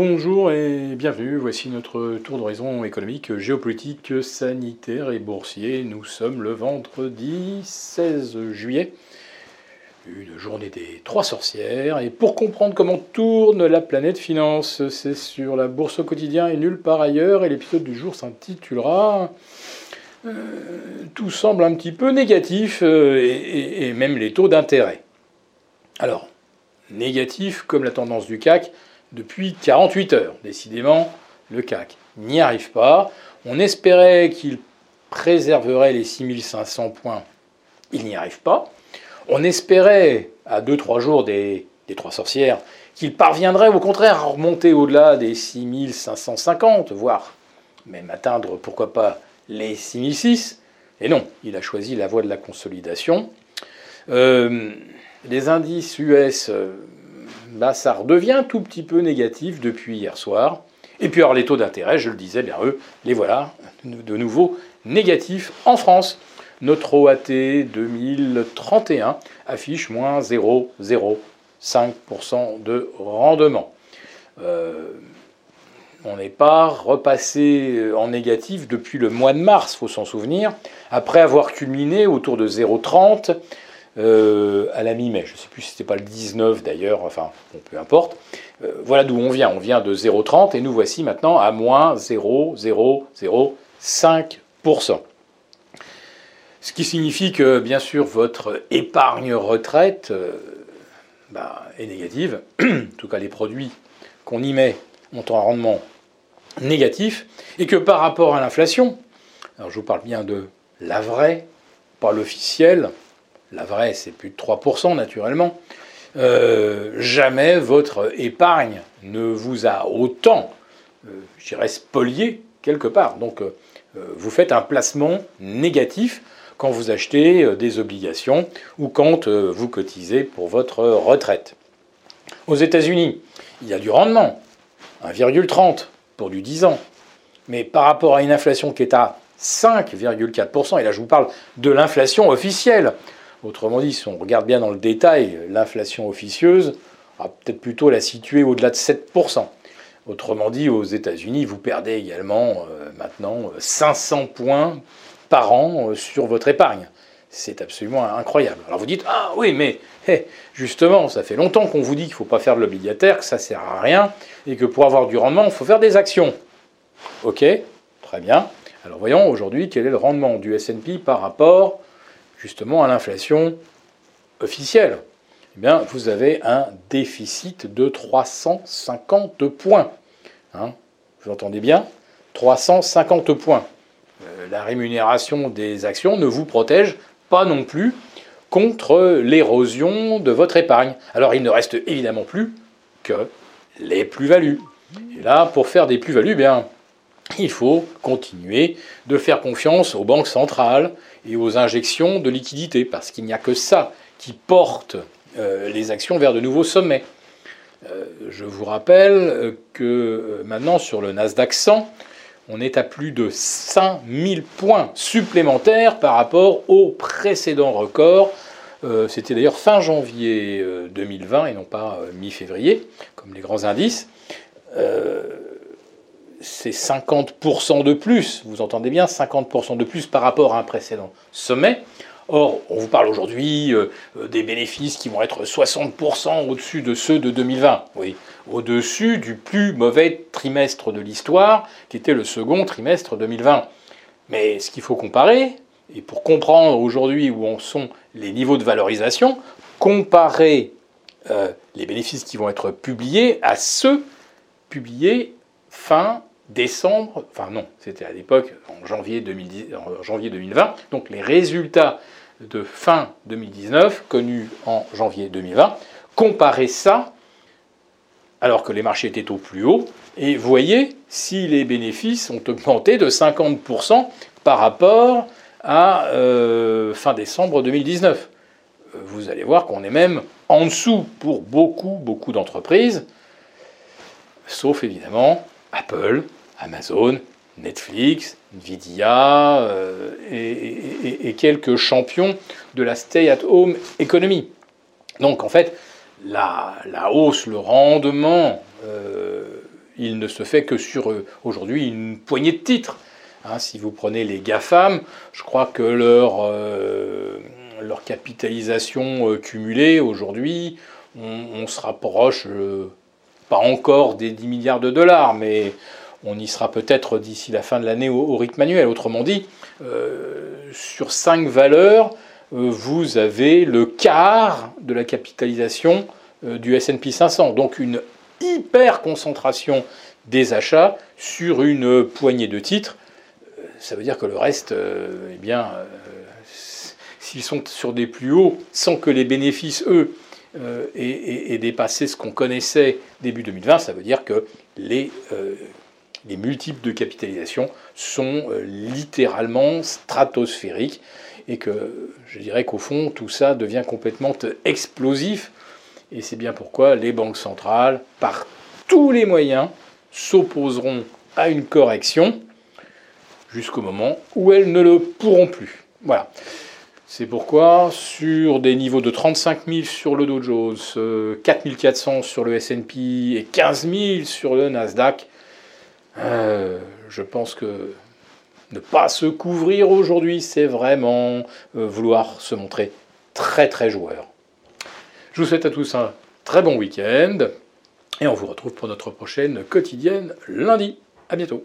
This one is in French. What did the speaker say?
Bonjour et bienvenue, voici notre tour d'horizon économique, géopolitique, sanitaire et boursier. Nous sommes le vendredi 16 juillet, une journée des trois sorcières. Et pour comprendre comment tourne la planète finance, c'est sur la bourse au quotidien et nulle part ailleurs. Et l'épisode du jour s'intitulera euh, Tout semble un petit peu négatif euh, et, et même les taux d'intérêt. Alors, négatif comme la tendance du CAC depuis 48 heures. Décidément, le CAC n'y arrive pas. On espérait qu'il préserverait les 6500 points. Il n'y arrive pas. On espérait, à 2-3 jours des, des trois sorcières, qu'il parviendrait au contraire à remonter au-delà des 6550, voire même atteindre, pourquoi pas, les 6006. Et non, il a choisi la voie de la consolidation. Euh, les indices US bah, ça redevient tout petit peu négatif depuis hier soir. Et puis alors les taux d'intérêt, je le disais, bien eux, les voilà, de nouveau négatifs en France. Notre OAT 2031 affiche moins 0,05% de rendement. Euh, on n'est pas repassé en négatif depuis le mois de mars, faut s'en souvenir, après avoir culminé autour de 0,30 euh, à la mi-mai. Je ne sais plus si c'était pas le 19 d'ailleurs, enfin, peu importe. Euh, voilà d'où on vient. On vient de 0,30 et nous voici maintenant à moins 0,005%. Ce qui signifie que, bien sûr, votre épargne retraite euh, bah, est négative. en tout cas, les produits qu'on y met ont un rendement négatif. Et que par rapport à l'inflation, alors je vous parle bien de la vraie, pas l'officielle, la vraie, c'est plus de 3% naturellement. Euh, jamais votre épargne ne vous a autant, euh, je dirais, spolié quelque part. Donc, euh, vous faites un placement négatif quand vous achetez des obligations ou quand vous cotisez pour votre retraite. Aux États-Unis, il y a du rendement, 1,30 pour du 10 ans. Mais par rapport à une inflation qui est à 5,4%, et là je vous parle de l'inflation officielle, Autrement dit, si on regarde bien dans le détail, l'inflation officieuse, on va peut-être plutôt la situer au-delà de 7%. Autrement dit, aux États-Unis, vous perdez également euh, maintenant 500 points par an euh, sur votre épargne. C'est absolument incroyable. Alors vous dites, ah oui, mais justement, ça fait longtemps qu'on vous dit qu'il ne faut pas faire de l'obligataire, que ça ne sert à rien, et que pour avoir du rendement, il faut faire des actions. Ok, très bien. Alors voyons aujourd'hui quel est le rendement du SP par rapport justement à l'inflation officielle, eh bien, vous avez un déficit de 350 points. Hein vous entendez bien? 350 points. Euh, la rémunération des actions ne vous protège pas non plus contre l'érosion de votre épargne. Alors il ne reste évidemment plus que les plus-values. Et là, pour faire des plus-values, eh bien, il faut continuer de faire confiance aux banques centrales et aux injections de liquidités, parce qu'il n'y a que ça qui porte euh, les actions vers de nouveaux sommets. Euh, je vous rappelle que euh, maintenant sur le Nasdaq 100, on est à plus de 5000 points supplémentaires par rapport au précédent record. C'était d'ailleurs fin janvier 2020 et non pas mi-février, comme les grands indices c'est 50% de plus, vous entendez bien, 50% de plus par rapport à un précédent sommet. Or, on vous parle aujourd'hui euh, euh, des bénéfices qui vont être 60% au-dessus de ceux de 2020. Oui, au-dessus du plus mauvais trimestre de l'histoire, qui était le second trimestre 2020. Mais ce qu'il faut comparer, et pour comprendre aujourd'hui où en sont les niveaux de valorisation, comparer euh, les bénéfices qui vont être publiés à ceux publiés fin décembre, enfin non, c'était à l'époque en janvier, 2010, en janvier 2020, donc les résultats de fin 2019 connus en janvier 2020, comparez ça alors que les marchés étaient au plus haut, et voyez si les bénéfices ont augmenté de 50% par rapport à euh, fin décembre 2019. Euh, vous allez voir qu'on est même en dessous pour beaucoup, beaucoup d'entreprises, sauf évidemment Apple, Amazon, Netflix, Nvidia euh, et, quelques champions de la stay-at-home economy. Donc en fait, la, hausse, le rendement, euh, il ne se fait que sur aujourd'hui une poignée de titres. Hein, si vous prenez les GAFAM, je crois que leur, leur capitalisation cumulée aujourd'hui, on, se rapproche pas encore des 10 milliards de dollars, mais on y sera peut-être d'ici la fin de l'année au, rythme annuel. Autrement dit, euh, sur 5 valeurs, euh, vous avez le quart de la capitalisation euh, du SP 500. Donc une hyper concentration des achats sur une poignée de titres. Ça veut dire que le reste, eh bien, s'ils sont sur des plus hauts, sans que les bénéfices, eux, aient, dépassé ce qu'on connaissait début 2020, ça veut dire que les les multiples de capitalisation sont euh, littéralement stratosphériques et que je dirais qu'au fond, tout ça devient complètement explosif. Et c'est bien pourquoi les banques centrales, par tous les moyens, s'opposeront à une correction jusqu'au moment où elles ne le pourront plus. Voilà. C'est pourquoi, sur des niveaux de 35 000 sur le Dow Jones, 4 euh, 400 sur le SP et 15 000 sur le Nasdaq, euh, je pense que ne pas se couvrir aujourd'hui, c'est vraiment euh, vouloir se montrer très très joueur. Je vous souhaite à tous un très bon week-end et on vous retrouve pour notre prochaine quotidienne lundi. À bientôt.